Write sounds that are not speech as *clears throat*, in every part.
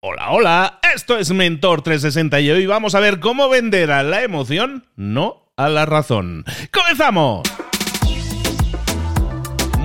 Hola, hola, esto es Mentor 360 y hoy vamos a ver cómo vender a la emoción, no a la razón. ¡Comenzamos!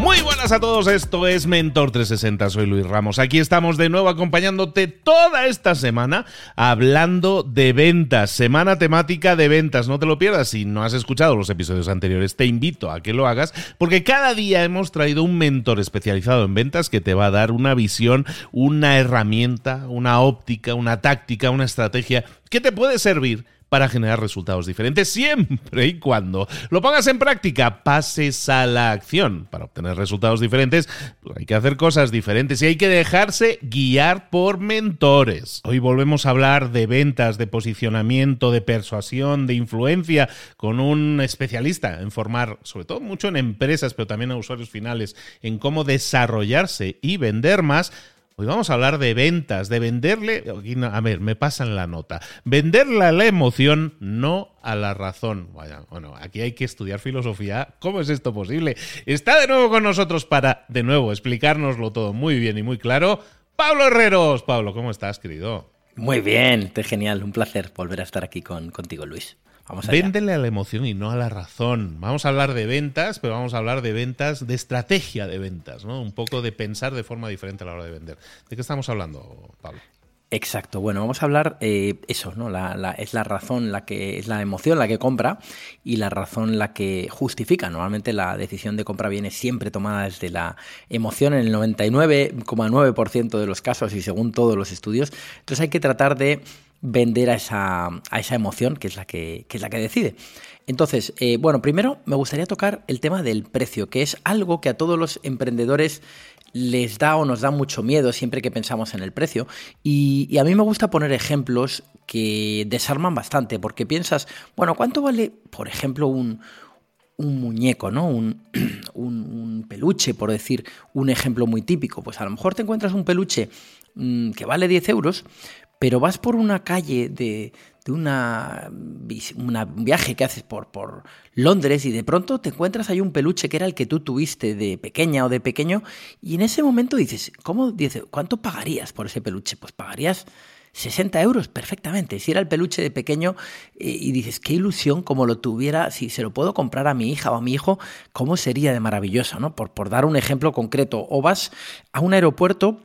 Muy buenas a todos, esto es Mentor 360, soy Luis Ramos. Aquí estamos de nuevo acompañándote toda esta semana hablando de ventas, semana temática de ventas. No te lo pierdas, si no has escuchado los episodios anteriores, te invito a que lo hagas porque cada día hemos traído un mentor especializado en ventas que te va a dar una visión, una herramienta, una óptica, una táctica, una estrategia que te puede servir para generar resultados diferentes siempre y cuando lo pongas en práctica, pases a la acción. Para obtener resultados diferentes pues hay que hacer cosas diferentes y hay que dejarse guiar por mentores. Hoy volvemos a hablar de ventas, de posicionamiento, de persuasión, de influencia con un especialista en formar, sobre todo mucho en empresas, pero también a usuarios finales, en cómo desarrollarse y vender más Hoy vamos a hablar de ventas, de venderle, a ver, me pasan la nota, venderle a la emoción, no a la razón. Vaya, bueno, aquí hay que estudiar filosofía. ¿Cómo es esto posible? Está de nuevo con nosotros para, de nuevo, explicárnoslo todo muy bien y muy claro. Pablo Herreros. Pablo, ¿cómo estás, querido? Muy bien, genial, un placer volver a estar aquí con, contigo, Luis. Vamos Véndele a la emoción y no a la razón. Vamos a hablar de ventas, pero vamos a hablar de ventas, de estrategia de ventas, ¿no? Un poco de pensar de forma diferente a la hora de vender. ¿De qué estamos hablando, Pablo? Exacto. Bueno, vamos a hablar eh, eso, ¿no? es la razón, la que es la emoción la que compra y la razón la que justifica. Normalmente la decisión de compra viene siempre tomada desde la emoción en el 99,9% de los casos y según todos los estudios. Entonces hay que tratar de vender a esa, a esa emoción que es la que, es la que decide. Entonces, eh, bueno, primero me gustaría tocar el tema del precio, que es algo que a todos los emprendedores les da o nos da mucho miedo siempre que pensamos en el precio. Y, a mí me gusta poner ejemplos que desarman bastante, porque piensas, bueno, ¿cuánto vale, por ejemplo, un, un muñeco, ¿no? Un, *clears throat* un, peluche, por decir un ejemplo muy típico. Pues a lo mejor te encuentras un peluche mm, que vale 10 euros, pero vas por una calle de, una, un viaje que haces por, por Londres y de pronto te encuentras ahí un peluche que era el que tú tuviste de pequeña o de pequeño y en ese momento dices, ¿cómo cuánto pagarías por ese peluche? Pues pagarías 60 euros perfectamente. Si era el peluche de pequeño eh, y dices, qué ilusión como lo tuviera, si se lo puedo comprar a mi hija o a mi hijo, cómo sería de maravilloso, ¿no? Por, por dar un ejemplo concreto. O vas a un aeropuerto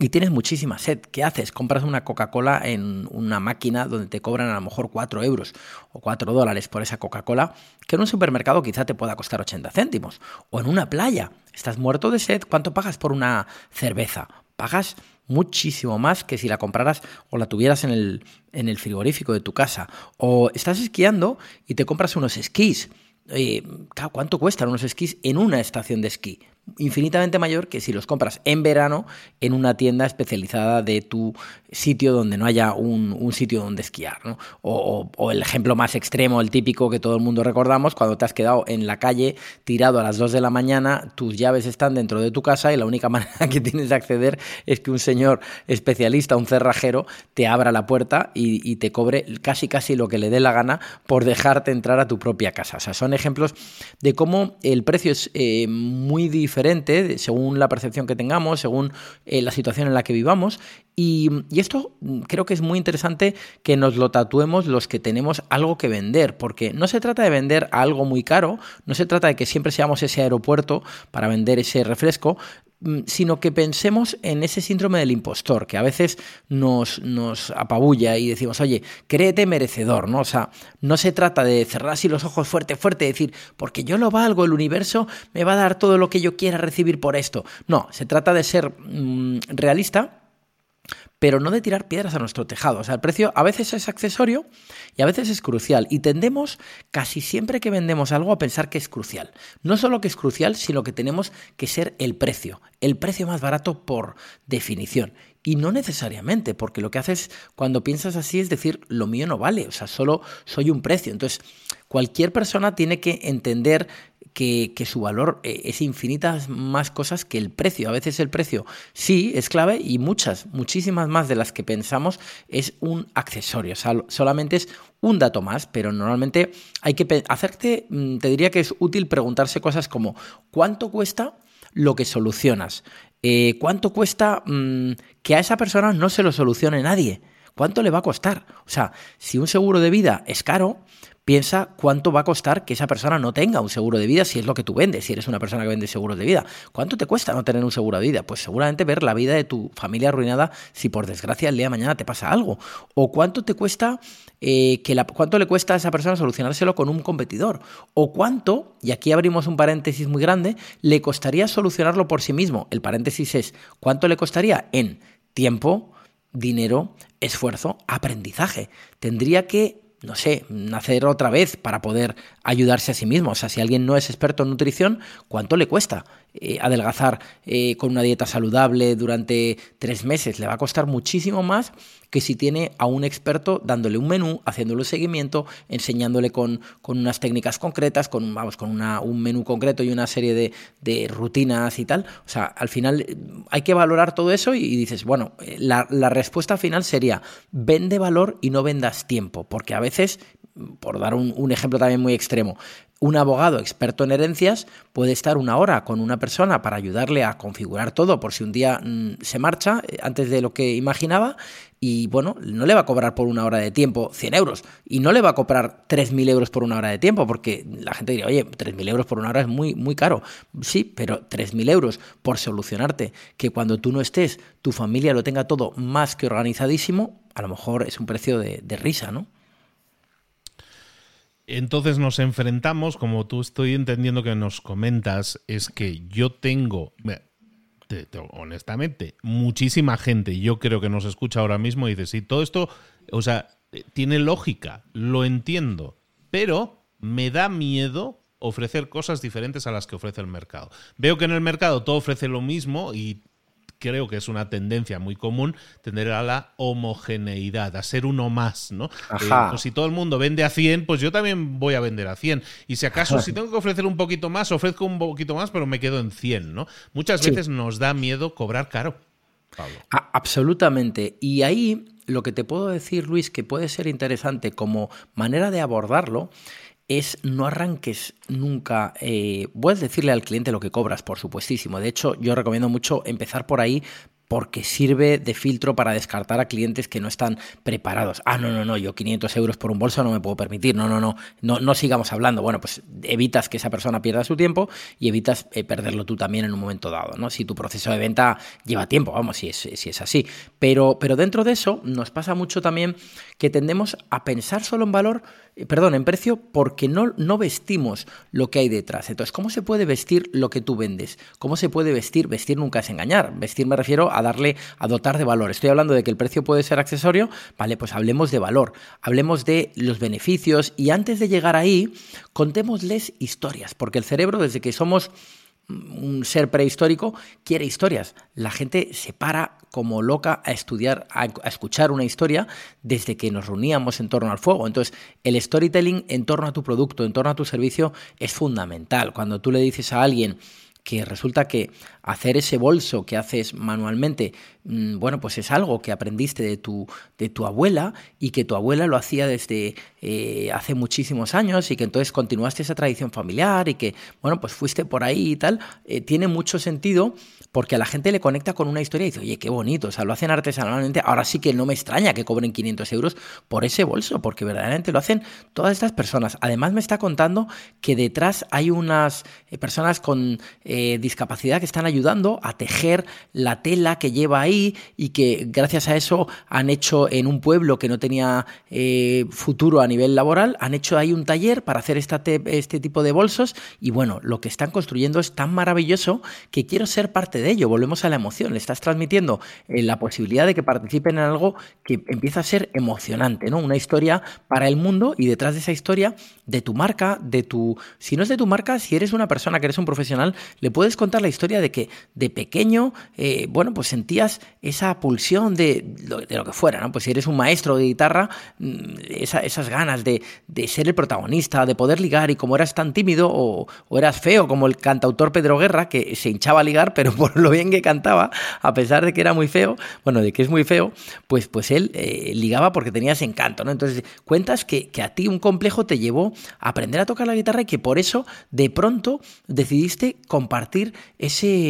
y tienes muchísima sed. ¿Qué haces? Compras una Coca-Cola en una máquina donde te cobran a lo mejor 4 euros o 4 dólares por esa Coca-Cola, que en un supermercado quizá te pueda costar 80 céntimos. O en una playa. Estás muerto de sed. ¿Cuánto pagas por una cerveza? Pagas muchísimo más que si la compraras o la tuvieras en el, en el frigorífico de tu casa. O estás esquiando y te compras unos esquís. Eh, ¿Cuánto cuestan unos esquís en una estación de esquí? Infinitamente mayor que si los compras en verano en una tienda especializada de tu sitio donde no haya un, sitio donde esquiar. O, el ejemplo más extremo, el típico que todo el mundo recordamos, cuando te has quedado en la calle tirado a las 2 de la mañana, tus llaves están dentro de tu casa y la única *laughs* manera que tienes de acceder es que un señor especialista, un cerrajero, te abra la puerta y, te cobre casi casi lo que le dé la gana por dejarte entrar a tu propia casa. O sea, son ejemplos de cómo el precio es eh, muy diferente según la percepción que tengamos, según eh, la situación en la que vivamos. Y, esto mm, creo que es muy interesante que nos lo tatuemos los que tenemos algo que vender, porque no se trata de vender algo muy caro, no se trata de que siempre seamos ese aeropuerto para vender ese refresco, sino que pensemos en ese síndrome del impostor, que a veces nos, nos apabulla y decimos, oye, créete merecedor, ¿no? O sea, no se trata de cerrar así los ojos fuerte, fuerte, decir, porque yo lo valgo, el universo me va a dar todo lo que yo quiera recibir por esto. No, se trata de ser mm, realista pero no de tirar piedras a nuestro tejado. O sea, el precio a veces es accesorio y a veces es crucial. Y tendemos casi siempre que vendemos algo a pensar que es crucial. No solo que es crucial, sino que tenemos que ser el precio. El precio más barato por definición. Y no necesariamente, porque lo que haces cuando piensas así es decir, lo mío no vale, o sea, solo soy un precio. Entonces, cualquier persona tiene que entender que, su valor eh, es infinitas más cosas que el precio. A veces el precio sí es clave y muchas, muchísimas más de las que pensamos es un accesorio. Solamente es un dato más, pero normalmente hay que hacerte, mm, te diría que es útil preguntarse cosas como ¿cuánto cuesta? lo que solucionas. Eh, ¿Cuánto cuesta mm, que a esa persona no se lo solucione nadie? ¿Cuánto le va a costar? O sea, si un seguro de vida es caro, piensa cuánto va a costar que esa persona no tenga un seguro de vida si es lo que tú vendes, si eres una persona que vende seguros de vida. ¿Cuánto te cuesta no tener un seguro de vida? Pues seguramente ver la vida de tu familia arruinada si por desgracia el día de mañana te pasa algo. O cuánto te cuesta eh, que la, cuánto le cuesta a esa persona solucionárselo con un competidor. O cuánto, y aquí abrimos un paréntesis muy grande, le costaría solucionarlo por sí mismo. El paréntesis es cuánto le costaría en tiempo, dinero, esfuerzo, aprendizaje. Tendría que no sé, nacer otra vez para poder ayudarse a sí mismo. O sea, si alguien no es experto en nutrición, ¿cuánto le cuesta eh, adelgazar eh, con una dieta saludable durante tres meses? Le va a costar muchísimo más que si tiene a un experto dándole un menú, haciéndole un seguimiento, enseñándole con, unas técnicas concretas, con, vamos, con una, un menú concreto y una serie de, de, rutinas y tal. O sea, al final eh, hay que valorar todo eso y, dices, bueno, la respuesta final sería, vende valor y no vendas tiempo, porque a veces por dar un, ejemplo también muy extremo, un abogado experto en herencias puede estar una hora con una persona para ayudarle a configurar todo por si un día mm, se marcha eh, antes de lo que imaginaba y bueno, no le va a cobrar por una hora de tiempo 100 euros y no le va a cobrar 3.000 euros por una hora de tiempo porque la gente diría, oye, 3.000 euros por una hora es muy, muy caro. Sí, pero 3.000 euros por solucionarte que cuando tú no estés tu familia lo tenga todo más que organizadísimo, a lo mejor es un precio de risa, ¿no? Entonces nos enfrentamos, como tú estoy entendiendo que nos comentas, es que yo tengo, honestamente, muchísima gente, yo creo que nos escucha ahora mismo y dice, sí, todo esto, o sea, tiene lógica, lo entiendo, pero me da miedo ofrecer cosas diferentes a las que ofrece el mercado. Veo que en el mercado todo ofrece lo mismo y creo que es una tendencia muy común, tender a la homogeneidad, a ser uno más, ¿no? Eh, pues si todo el mundo vende a 100, pues yo también voy a vender a 100. Y si acaso, *laughs* si tengo que ofrecer un poquito más, ofrezco un poquito más, pero me quedo en 100, ¿no? Muchas veces nos da miedo cobrar caro. Pablo. absolutamente. Y ahí lo que te puedo decir, Luis, que puede ser interesante como manera de abordarlo, es no arranques nunca. Eh, a decirle al cliente lo que cobras, por supuestísimo. De hecho, yo recomiendo mucho empezar por ahí porque sirve de filtro para descartar a clientes que no están preparados. Ah, no, no, no, yo 500 euros por un bolso no me puedo permitir. No, no, no, no, no sigamos hablando. Bueno, pues evitas que esa persona pierda su tiempo y evitas eh, perderlo tú también en un momento dado, ¿no? Si tu proceso de venta lleva tiempo, vamos, si es, si es así. Pero, pero dentro de eso nos pasa mucho también que tendemos a pensar solo en valor, perdón, en precio, porque no, no vestimos lo que hay detrás. Entonces, ¿cómo se puede vestir lo que tú vendes? ¿Cómo se puede vestir? Vestir nunca es engañar. Vestir me refiero a darle, a dotar de valor. Estoy hablando de que el precio puede ser accesorio, vale, pues hablemos de valor, hablemos de los beneficios y antes de llegar ahí, contémosles historias, porque el cerebro desde que somos un ser prehistórico quiere historias. La gente se para como loca a estudiar, a, escuchar una historia desde que nos reuníamos en torno al fuego. Entonces, el storytelling en torno a tu producto, en torno a tu servicio, es fundamental. Cuando tú le dices a alguien, que resulta que hacer ese bolso que haces manualmente, mm, bueno, pues es algo que aprendiste de tu, de tu abuela y que tu abuela lo hacía desde eh, hace muchísimos años y que entonces continuaste esa tradición familiar y que, bueno, pues fuiste por ahí y tal, eh, tiene mucho sentido porque a la gente le conecta con una historia y dice, oye, qué bonito, o sea, lo hacen artesanalmente, ahora sí que no me extraña que cobren 500 euros por ese bolso, porque verdaderamente lo hacen todas estas personas. Además me está contando que detrás hay unas eh, personas con discapacidad que están ayudando a tejer la tela que lleva ahí y que gracias a eso han hecho en un pueblo que no tenía eh, futuro a nivel laboral, han hecho ahí un taller para hacer esta este tipo de bolsos. Y bueno, lo que están construyendo es tan maravilloso que quiero ser parte de ello, volvemos a la emoción, le estás transmitiendo eh, la posibilidad de que participen en algo que empieza a ser emocionante, ¿no? Una historia para el mundo y detrás de esa historia, de tu marca, de tu... Si no es de tu marca, si eres una persona que eres un profesional, le puedes contar la historia de que de pequeño, eh, bueno, pues sentías esa pulsión de lo, de lo, que fuera, ¿no? Pues si eres un maestro de guitarra, mm, esas ganas de, ser el protagonista, de poder ligar y como eras tan tímido o, eras feo como el cantautor Pedro Guerra, que se hinchaba a ligar, *laughs* pero por lo bien que cantaba, a pesar de que era muy feo, bueno, de que es muy feo, pues, pues él eh, ligaba porque tenía ese encanto, ¿no? Entonces, cuentas que, a ti un complejo te llevó a aprender a tocar la guitarra y que por eso, de pronto, decidiste compartir ese,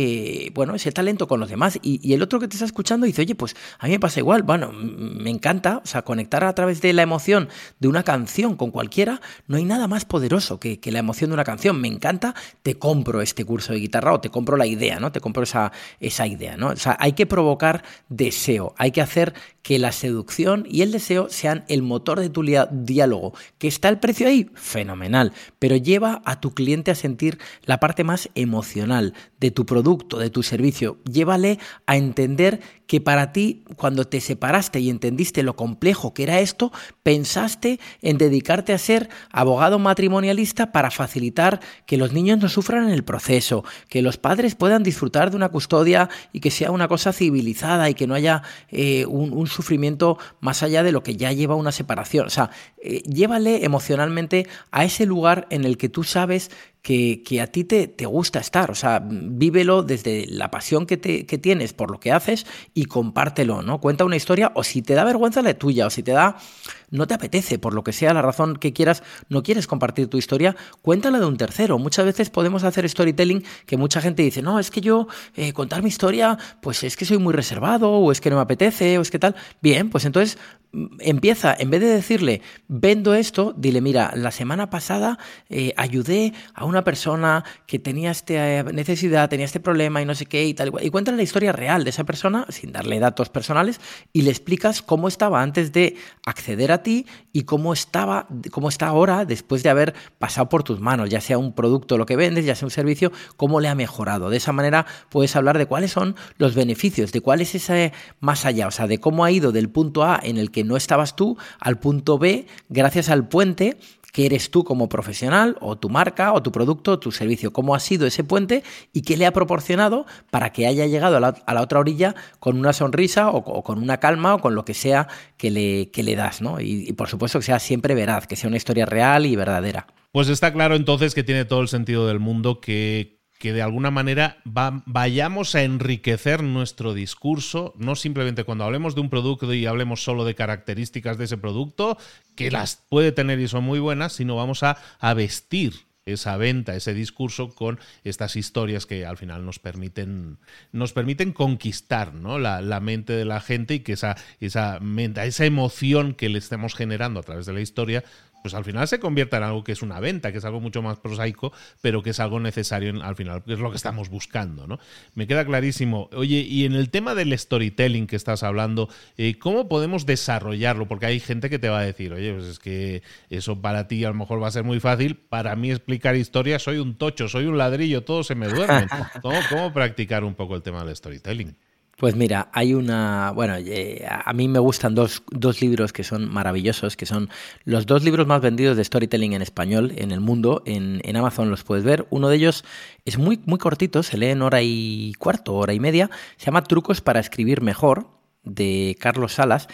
bueno, ese talento con los demás. Y, el otro que te está escuchando dice, oye, pues a mí me pasa igual, bueno, me encanta, o sea, conectar a través de la emoción de una canción con cualquiera, no hay nada más poderoso que, que la emoción de una canción. Me encanta, te compro este curso de guitarra o te compro la idea, ¿no? Te compro esa, esa idea, ¿no? O sea, hay que provocar deseo, hay que hacer que la seducción y el deseo sean el motor de tu diálogo. ¿Que está el precio ahí? Fenomenal. Pero lleva a tu cliente a sentir la parte más emocional de tu producto, de tu servicio. Llévale a entender que para ti, cuando te separaste y entendiste lo complejo que era esto, pensaste en dedicarte a ser abogado matrimonialista para facilitar que los niños no sufran en el proceso, que los padres puedan disfrutar de una custodia y que sea una cosa civilizada y que no haya eh, un, sufrimiento más allá de lo que ya lleva una separación. O sea, eh, llévale emocionalmente a ese lugar en el que tú sabes que, a ti te, te, gusta estar. O sea, vívelo desde la pasión que, te, que tienes por lo que haces y compártelo, ¿no? Cuenta una historia o si te da vergüenza la tuya o si te da no te apetece, por lo que sea la razón que quieras, no quieres compartir tu historia, cuéntala de un tercero. Muchas veces podemos hacer storytelling que mucha gente dice, no, es que yo eh, contar mi historia, pues es que soy muy reservado, o es que no me apetece, o es que tal. Bien, pues entonces empieza, en vez de decirle, vendo esto, dile, mira, la semana pasada eh, ayudé a una persona que tenía esta necesidad, tenía este problema y no sé qué y tal. Y cuéntale la historia real de esa persona, sin darle datos personales, y le explicas cómo estaba antes de acceder a ti y cómo estaba, cómo está ahora después de haber pasado por tus manos, ya sea un producto lo que vendes, ya sea un servicio, cómo le ha mejorado. De esa manera puedes hablar de cuáles son los beneficios, de cuál es ese más allá, o sea, de cómo ha ido del punto A en el que no estabas tú al punto B gracias al puente que eres tú como profesional o tu marca o tu producto o tu servicio, cómo ha sido ese puente y qué le ha proporcionado para que haya llegado a la, otra orilla con una sonrisa o, con una calma o con lo que sea que le, que le das, ¿no? y por supuesto que sea siempre veraz, que sea una historia real y verdadera. Pues está claro entonces que tiene todo el sentido del mundo que que de alguna manera vayamos a enriquecer nuestro discurso, no simplemente cuando hablemos de un producto y hablemos solo de características de ese producto, que las puede tener y son muy buenas, sino vamos a, vestir esa venta, ese discurso con estas historias que al final nos permiten, nos permiten conquistar ¿no? la, mente de la gente y que esa, esa, esa emoción que le estemos generando a través de la historia pues al final se convierta en algo que es una venta, que es algo mucho más prosaico, pero que es algo necesario al final, que es lo que estamos buscando, ¿no? Me queda clarísimo. Oye, y en el tema del storytelling que estás hablando, eh, ¿cómo podemos desarrollarlo? Porque hay gente que te va a decir, oye, pues es que eso para ti a lo mejor va a ser muy fácil, para mí explicar historias, soy un tocho, soy un ladrillo, todo se me duerme. *laughs* ¿Cómo, cómo practicar un poco el tema del storytelling? Pues mira, hay una, bueno, eh, a mí me gustan dos, dos, libros que son maravillosos, que son los dos libros más vendidos de storytelling en español en el mundo, en, en, Amazon los puedes ver. Uno de ellos es muy, muy cortito, se lee en hora y cuarto, hora y media, se llama Trucos para escribir mejor, de Carlos Salas,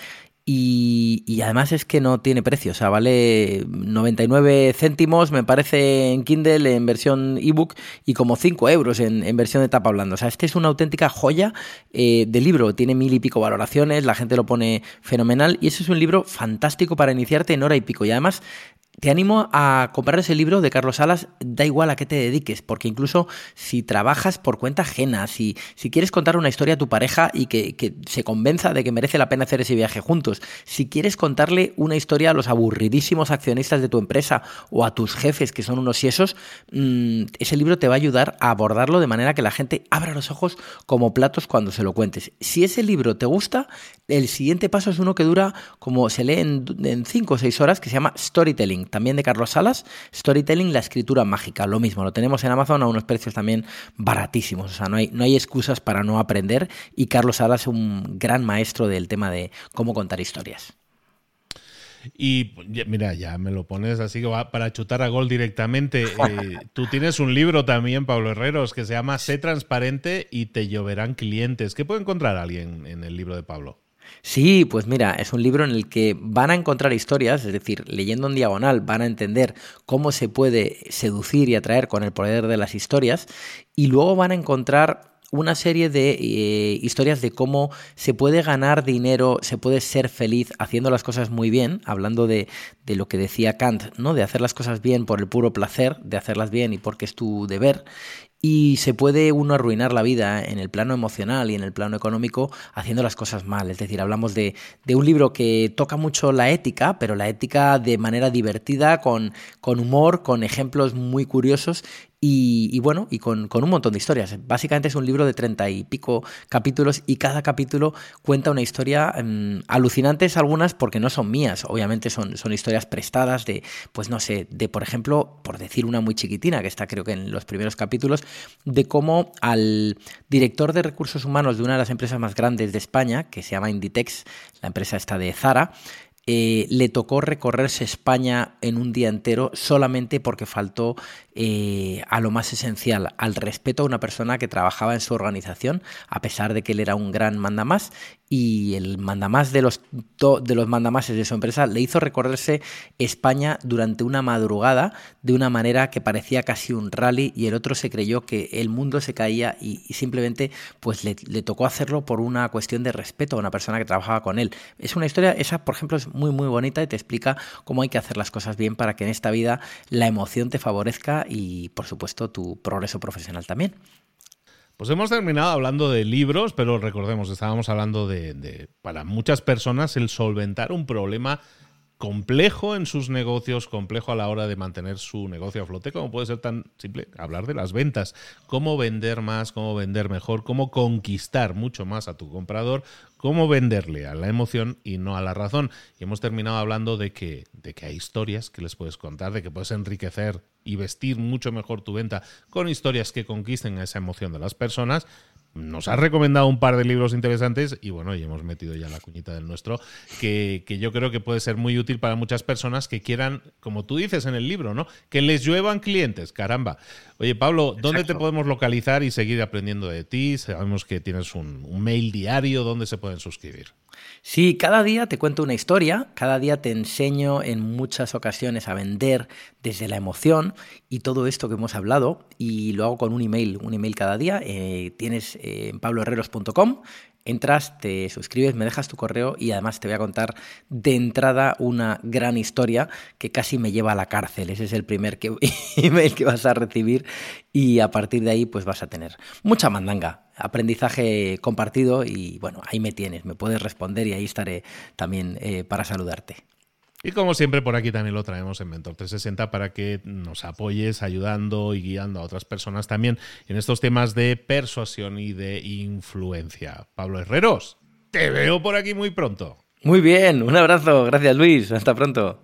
y, además es que no tiene precio, o sea, vale 99 céntimos, me parece, en Kindle, en versión ebook, y como 5 euros en, versión de tapa blanda. O sea, este es una auténtica joya eh, de libro, tiene mil y pico valoraciones, la gente lo pone fenomenal, y ese es un libro fantástico para iniciarte en hora y pico. Y además te animo a comprar ese libro de Carlos Salas, da igual a qué te dediques, porque incluso si trabajas por cuenta ajena, si, si quieres contar una historia a tu pareja y que, se convenza de que merece la pena hacer ese viaje juntos, si quieres contarle una historia a los aburridísimos accionistas de tu empresa o a tus jefes que son unos siesos, mm, ese libro te va a ayudar a abordarlo de manera que la gente abra los ojos como platos cuando se lo cuentes. Si ese libro te gusta, el siguiente paso es uno que dura como se lee en 5 o 6 horas, que se llama Storytelling también de Carlos Salas, Storytelling, la escritura mágica, lo mismo, lo tenemos en Amazon a unos precios también baratísimos, o sea, no hay, no hay excusas para no aprender y Carlos Salas es un gran maestro del tema de cómo contar historias. Y mira, ya me lo pones así que va para chutar a gol directamente. *laughs* Eh, tú tienes un libro también, Pablo Herreros, que se llama Sé transparente y te lloverán clientes. ¿Qué puede encontrar alguien en el libro de Pablo? Sí, pues mira, es un libro en el que van a encontrar historias, es decir, leyendo en diagonal van a entender cómo se puede seducir y atraer con el poder de las historias y luego van a encontrar una serie de eh, historias de cómo se puede ganar dinero, se puede ser feliz haciendo las cosas muy bien, hablando de, de, lo que decía Kant, ¿no? De hacer las cosas bien por el puro placer, de hacerlas bien y porque es tu deber, y se puede uno arruinar la vida en el plano emocional y en el plano económico haciendo las cosas mal. Es decir, hablamos de, de un libro que toca mucho la ética, pero la ética de manera divertida, con, con humor, con ejemplos muy curiosos y, bueno, y con, un montón de historias. Básicamente es un libro de treinta y pico capítulos y cada capítulo cuenta una historia em, alucinantes algunas porque no son mías, obviamente son, son historias prestadas de, pues no sé, de por ejemplo, por decir una muy chiquitina, que está creo que en los primeros capítulos, de cómo al director de recursos humanos de una de las empresas más grandes de España, que se llama Inditex, la empresa está de Zara, eh, le tocó recorrerse España en un día entero solamente porque faltó eh, a lo más esencial, al respeto a una persona que trabajaba en su organización, a pesar de que él era un gran mandamás y el mandamás de los, de los mandamases de su empresa le hizo recorrerse España durante una madrugada de una manera que parecía casi un rally y el otro se creyó que el mundo se caía y, simplemente pues le, le, tocó hacerlo por una cuestión de respeto a una persona que trabajaba con él. Es una historia, esa por ejemplo es muy muy bonita y te explica cómo hay que hacer las cosas bien para que en esta vida la emoción te favorezca y por supuesto tu progreso profesional también. Pues hemos terminado hablando de libros, pero recordemos, estábamos hablando de, para muchas personas, el solventar un problema complejo en sus negocios, complejo a la hora de mantener su negocio a flote, como puede ser tan simple hablar de las ventas, cómo vender más, cómo vender mejor, cómo conquistar mucho más a tu comprador, cómo venderle a la emoción y no a la razón. Y hemos terminado hablando de que, de que hay historias que les puedes contar, de que puedes enriquecer y vestir mucho mejor tu venta con historias que conquisten esa emoción de las personas. Nos has recomendado un par de libros interesantes y bueno, y hemos metido ya la cuñita del nuestro, que, que, yo creo que puede ser muy útil para muchas personas que quieran, como tú dices en el libro, ¿no? Que les lluevan clientes, caramba. Oye, Pablo, ¿dónde te podemos localizar y seguir aprendiendo de ti? Sabemos que tienes un, un mail diario, ¿dónde se pueden suscribir? Sí, cada día te cuento una historia, cada día te enseño en muchas ocasiones a vender desde la emoción y todo esto que hemos hablado y lo hago con un email, un email cada día. Eh, tienes en pabloherreros.com, entras, te suscribes, me dejas tu correo y además te voy a contar de entrada una gran historia que casi me lleva a la cárcel. Ese es el primer *laughs* email que vas a recibir y a partir de ahí pues vas a tener mucha mandanga, aprendizaje compartido y bueno, ahí me tienes, me puedes responder y ahí estaré también eh, para saludarte. Y como siempre, por aquí también lo traemos en Mentor 360 para que nos apoyes ayudando y guiando a otras personas también en estos temas de persuasión y de influencia. Pablo Herreros, te veo por aquí muy pronto. Muy bien, un abrazo. Gracias Luis. Hasta pronto.